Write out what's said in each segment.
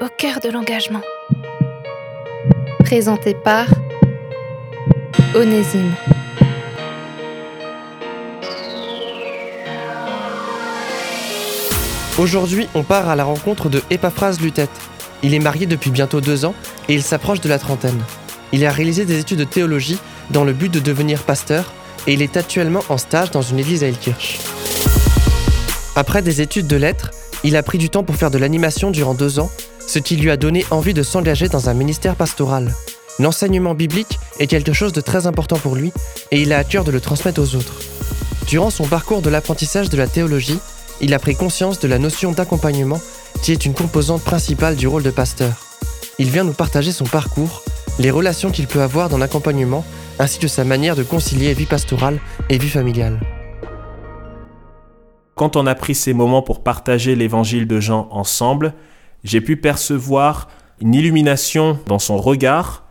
au cœur de l'engagement. Présenté par Onésime. Aujourd'hui, on part à la rencontre de Epaphras Lutette. Il est marié depuis bientôt deux ans et il s'approche de la trentaine. Il a réalisé des études de théologie dans le but de devenir pasteur et il est actuellement en stage dans une église à Elkirch. Après des études de lettres, il a pris du temps pour faire de l'animation durant deux ans, ce qui lui a donné envie de s'engager dans un ministère pastoral. L'enseignement biblique est quelque chose de très important pour lui et il a à cœur de le transmettre aux autres. Durant son parcours de l'apprentissage de la théologie, il a pris conscience de la notion d'accompagnement qui est une composante principale du rôle de pasteur. Il vient nous partager son parcours, les relations qu'il peut avoir dans l'accompagnement, ainsi que sa manière de concilier vie pastorale et vie familiale. Quand on a pris ces moments pour partager l'évangile de Jean ensemble, j'ai pu percevoir une illumination dans son regard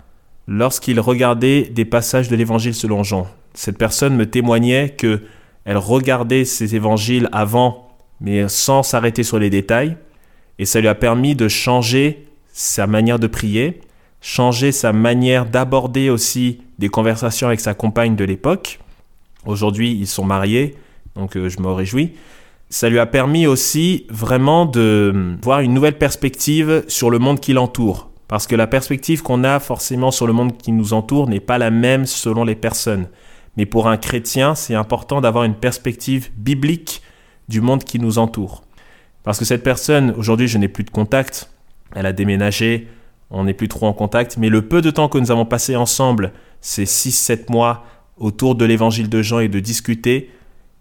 lorsqu'il regardait des passages de l'évangile selon Jean. Cette personne me témoignait que elle regardait ces évangiles avant, mais sans s'arrêter sur les détails, et ça lui a permis de changer sa manière de prier, changer sa manière d'aborder aussi des conversations avec sa compagne de l'époque. Aujourd'hui, ils sont mariés, donc euh, je me réjouis. Ça lui a permis aussi vraiment de voir une nouvelle perspective sur le monde qui l'entoure. Parce que la perspective qu'on a forcément sur le monde qui nous entoure n'est pas la même selon les personnes. Mais pour un chrétien, c'est important d'avoir une perspective biblique du monde qui nous entoure. Parce que cette personne, aujourd'hui, je n'ai plus de contact. Elle a déménagé, on n'est plus trop en contact. Mais le peu de temps que nous avons passé ensemble, ces 6-7 mois autour de l'évangile de Jean et de discuter,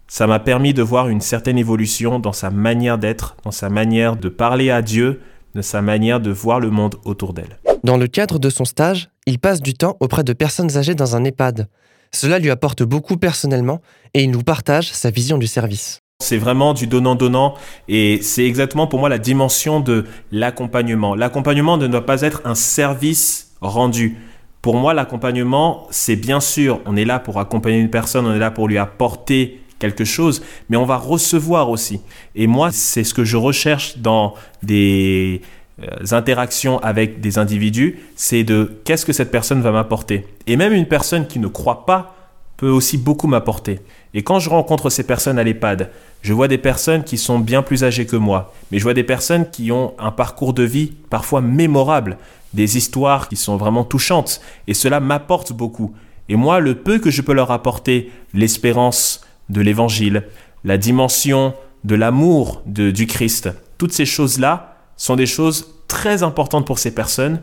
ça m'a permis de voir une certaine évolution dans sa manière d'être, dans sa manière de parler à Dieu, de sa manière de voir le monde autour d'elle. Dans le cadre de son stage, il passe du temps auprès de personnes âgées dans un EHPAD. Cela lui apporte beaucoup personnellement et il nous partage sa vision du service. C'est vraiment du donnant-donnant et c'est exactement pour moi la dimension de l'accompagnement. L'accompagnement ne doit pas être un service rendu. Pour moi, l'accompagnement, c'est bien sûr, on est là pour accompagner une personne, on est là pour lui apporter quelque chose, mais on va recevoir aussi. Et moi, c'est ce que je recherche dans des euh, interactions avec des individus, c'est de qu'est-ce que cette personne va m'apporter. Et même une personne qui ne croit pas peut aussi beaucoup m'apporter. Et quand je rencontre ces personnes à l'EHPAD, je vois des personnes qui sont bien plus âgées que moi, mais je vois des personnes qui ont un parcours de vie parfois mémorable, des histoires qui sont vraiment touchantes, et cela m'apporte beaucoup. Et moi, le peu que je peux leur apporter, l'espérance, de l'évangile, la dimension de l'amour du Christ. Toutes ces choses-là sont des choses très importantes pour ces personnes,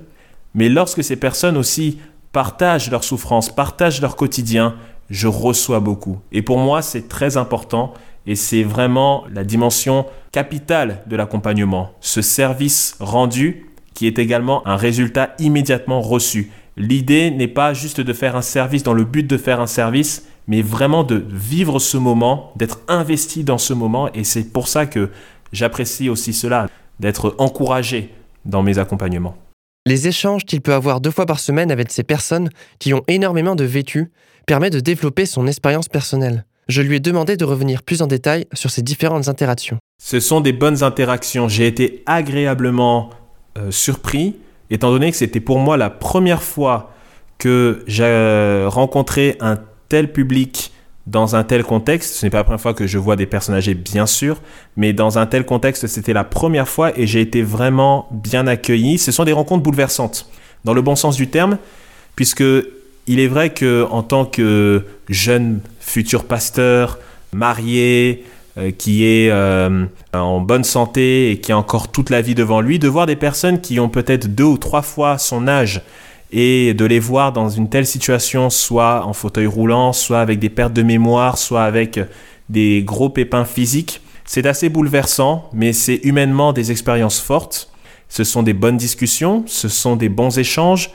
mais lorsque ces personnes aussi partagent leur souffrance, partagent leur quotidien, je reçois beaucoup. Et pour moi, c'est très important et c'est vraiment la dimension capitale de l'accompagnement. Ce service rendu qui est également un résultat immédiatement reçu. L'idée n'est pas juste de faire un service dans le but de faire un service, mais vraiment de vivre ce moment, d'être investi dans ce moment. Et c'est pour ça que j'apprécie aussi cela, d'être encouragé dans mes accompagnements. Les échanges qu'il peut avoir deux fois par semaine avec ces personnes qui ont énormément de vécu permet de développer son expérience personnelle. Je lui ai demandé de revenir plus en détail sur ces différentes interactions. Ce sont des bonnes interactions. J'ai été agréablement euh, surpris, étant donné que c'était pour moi la première fois que j'ai rencontré un tel public dans un tel contexte. Ce n'est pas la première fois que je vois des personnes âgées, bien sûr, mais dans un tel contexte, c'était la première fois et j'ai été vraiment bien accueilli. Ce sont des rencontres bouleversantes, dans le bon sens du terme, puisque il est vrai que en tant que jeune futur pasteur, marié, euh, qui est euh, en bonne santé et qui a encore toute la vie devant lui, de voir des personnes qui ont peut-être deux ou trois fois son âge et de les voir dans une telle situation, soit en fauteuil roulant, soit avec des pertes de mémoire, soit avec des gros pépins physiques, c'est assez bouleversant, mais c'est humainement des expériences fortes. Ce sont des bonnes discussions, ce sont des bons échanges.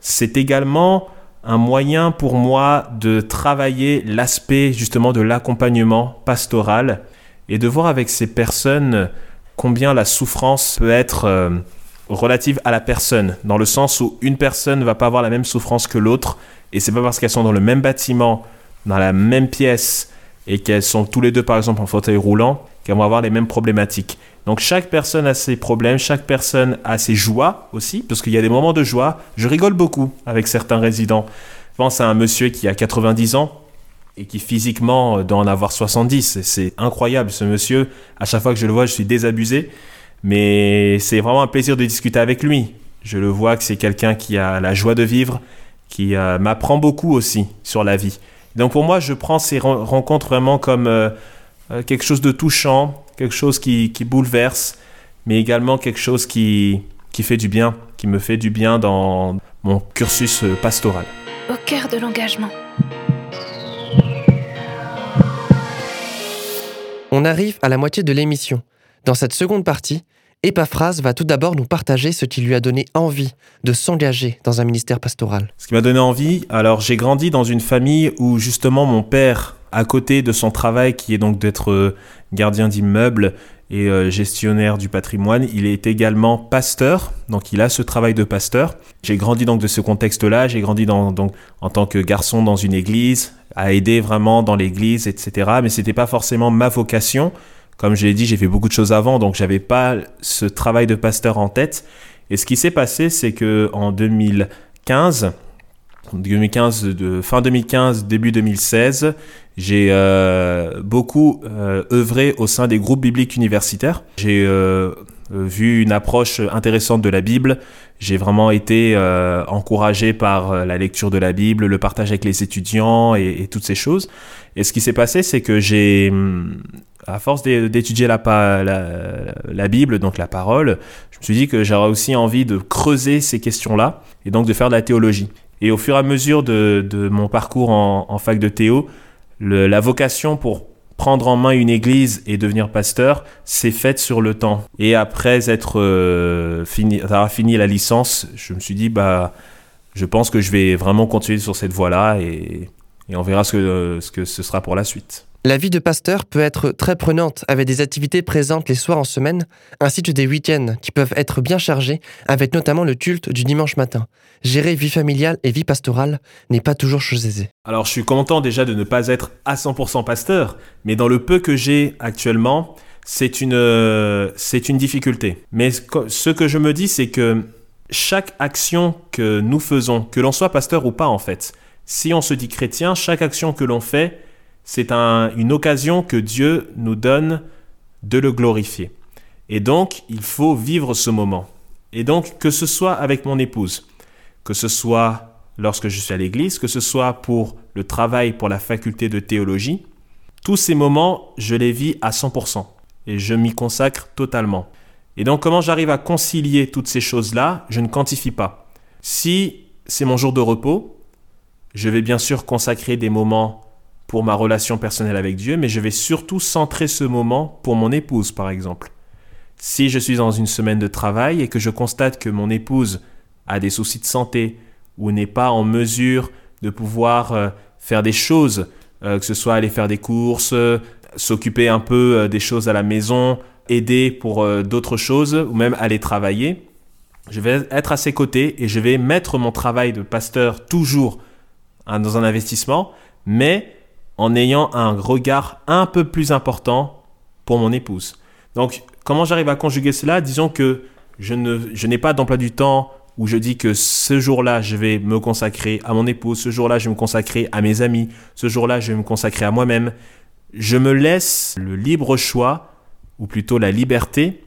C'est également un moyen pour moi de travailler l'aspect justement de l'accompagnement pastoral et de voir avec ces personnes combien la souffrance peut être euh, relative à la personne, dans le sens où une personne ne va pas avoir la même souffrance que l'autre, et c'est pas parce qu'elles sont dans le même bâtiment, dans la même pièce, et qu'elles sont tous les deux par exemple en fauteuil roulant, qu'elles vont avoir les mêmes problématiques. Donc chaque personne a ses problèmes, chaque personne a ses joies aussi, parce qu'il y a des moments de joie. Je rigole beaucoup avec certains résidents. Je pense à un monsieur qui a 90 ans et qui physiquement doit en avoir 70. C'est incroyable, ce monsieur. À chaque fois que je le vois, je suis désabusé. Mais c'est vraiment un plaisir de discuter avec lui. Je le vois que c'est quelqu'un qui a la joie de vivre, qui euh, m'apprend beaucoup aussi sur la vie. Donc pour moi, je prends ces rencontres vraiment comme euh, quelque chose de touchant, quelque chose qui, bouleverse, mais également quelque chose qui, qui fait du bien, qui me fait du bien dans mon cursus pastoral. Au cœur de l'engagement. On arrive à la moitié de l'émission. Dans cette seconde partie, Epaphrase va tout d'abord nous partager ce qui lui a donné envie de s'engager dans un ministère pastoral. Ce qui m'a donné envie, alors j'ai grandi dans une famille où justement mon père, à côté de son travail qui est donc d'être euh, gardien d'immeuble et euh, gestionnaire du patrimoine, il est également pasteur, donc il a ce travail de pasteur. J'ai grandi donc de ce contexte-là, j'ai grandi donc en tant que garçon dans une église, à aider vraiment dans l'église, etc. Mais c'était pas forcément ma vocation. Comme je l'ai dit, j'ai fait beaucoup de choses avant, donc j'avais pas ce travail de pasteur en tête. Et ce qui s'est passé, c'est que en 2015, 2015 de, fin 2015, début 2016, j'ai euh, beaucoup euh, œuvré au sein des groupes bibliques universitaires. J'ai euh, vu une approche intéressante de la Bible. J'ai vraiment été encouragé par la lecture de la Bible, le partage avec les étudiants et, toutes ces choses. Et ce qui s'est passé, c'est que j'ai, hum, à force d'étudier la, Bible, donc la parole, je me suis dit que j'aurais aussi envie de creuser ces questions-là et donc de faire de la théologie. Et au fur et à mesure de, mon parcours en, fac de théo, la vocation pour prendre en main une église et devenir pasteur, c'est fait sur le temps. Et après être euh, fini, avoir fini la licence, je me suis dit, bah, je pense que je vais vraiment continuer sur cette voie-là et, on verra ce que ce sera pour la suite. La vie de pasteur peut être très prenante avec des activités présentes les soirs en semaine, ainsi que des week-ends qui peuvent être bien chargés, avec notamment le culte du dimanche matin. Gérer vie familiale et vie pastorale n'est pas toujours chose aisée. Alors je suis content déjà de ne pas être à 100% pasteur, mais dans le peu que j'ai actuellement, c'est une, c'est une difficulté. Mais ce que je me dis, c'est que chaque action que nous faisons, que l'on soit pasteur ou pas en fait, si on se dit chrétien, chaque action que l'on fait, c'est une occasion que Dieu nous donne de le glorifier. Et donc, il faut vivre ce moment. Et donc, que ce soit avec mon épouse, que ce soit lorsque je suis à l'église, que ce soit pour le travail pour la faculté de théologie, tous ces moments, je les vis à 100% et je m'y consacre totalement. Et donc, comment j'arrive à concilier toutes ces choses-là Je ne quantifie pas. Si c'est mon jour de repos, je vais bien sûr consacrer des moments pour ma relation personnelle avec Dieu, mais je vais surtout centrer ce moment pour mon épouse, par exemple. Si je suis dans une semaine de travail et que je constate que mon épouse a des soucis de santé ou n'est pas en mesure de pouvoir euh, faire des choses, euh, que ce soit aller faire des courses, euh, s'occuper un peu des choses à la maison, aider pour d'autres choses ou même aller travailler, je vais être à ses côtés et je vais mettre mon travail de pasteur toujours hein, dans un investissement, mais en ayant un regard un peu plus important pour mon épouse. Donc, comment j'arrive à conjuguer cela? Disons que je, ne, je n'ai pas d'emploi du temps où je dis que ce jour-là, je vais me consacrer à mon épouse, ce jour-là, je vais me consacrer à mes amis, ce jour-là, je vais me consacrer à moi-même. Je me laisse le libre choix, ou plutôt la liberté,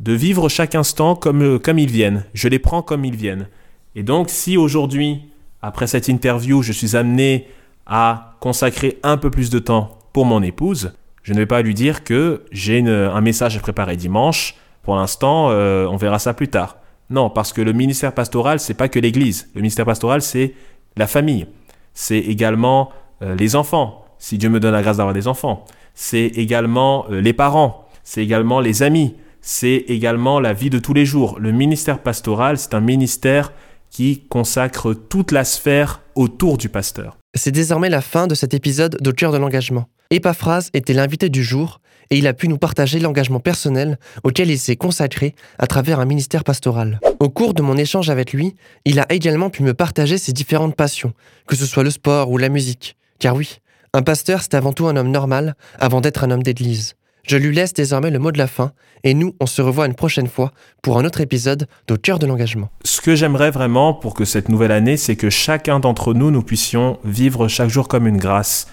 de vivre chaque instant comme, comme ils viennent. Je les prends comme ils viennent. Et donc, si aujourd'hui, après cette interview, je suis amené à consacrer un peu plus de temps pour mon épouse, je ne vais pas lui dire que j'ai un message à préparer dimanche. Pour l'instant, euh, on verra ça plus tard. Non, parce que le ministère pastoral, c'est pas que l'Église. Le ministère pastoral, c'est la famille. C'est également euh, les enfants, si Dieu me donne la grâce d'avoir des enfants. C'est également euh, les parents. C'est également les amis. C'est également la vie de tous les jours. Le ministère pastoral, c'est un ministère qui consacre toute la sphère autour du pasteur. C'est désormais la fin de cet épisode d'Au cœur de l'engagement. Epaphrase était l'invité du jour et il a pu nous partager l'engagement personnel auquel il s'est consacré à travers un ministère pastoral. Au cours de mon échange avec lui, il a également pu me partager ses différentes passions, que ce soit le sport ou la musique. Car oui, un pasteur c'est avant tout un homme normal avant d'être un homme d'église. Je lui laisse désormais le mot de la fin, et nous, on se revoit une prochaine fois pour un autre épisode d'Au cœur de l'engagement. Ce que j'aimerais vraiment pour que cette nouvelle année, c'est que chacun d'entre nous, nous puissions vivre chaque jour comme une grâce,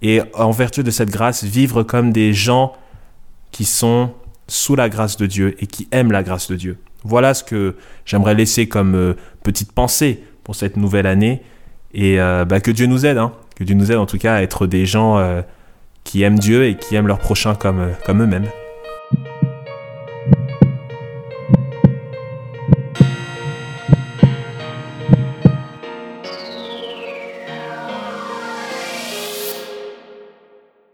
et en vertu de cette grâce, vivre comme des gens qui sont sous la grâce de Dieu et qui aiment la grâce de Dieu. Voilà ce que j'aimerais laisser comme euh, petite pensée pour cette nouvelle année, et euh, bah, que Dieu nous aide, hein. que Dieu nous aide en tout cas à être des gens... Euh, qui aiment Dieu et qui aiment leurs prochains comme, comme eux-mêmes.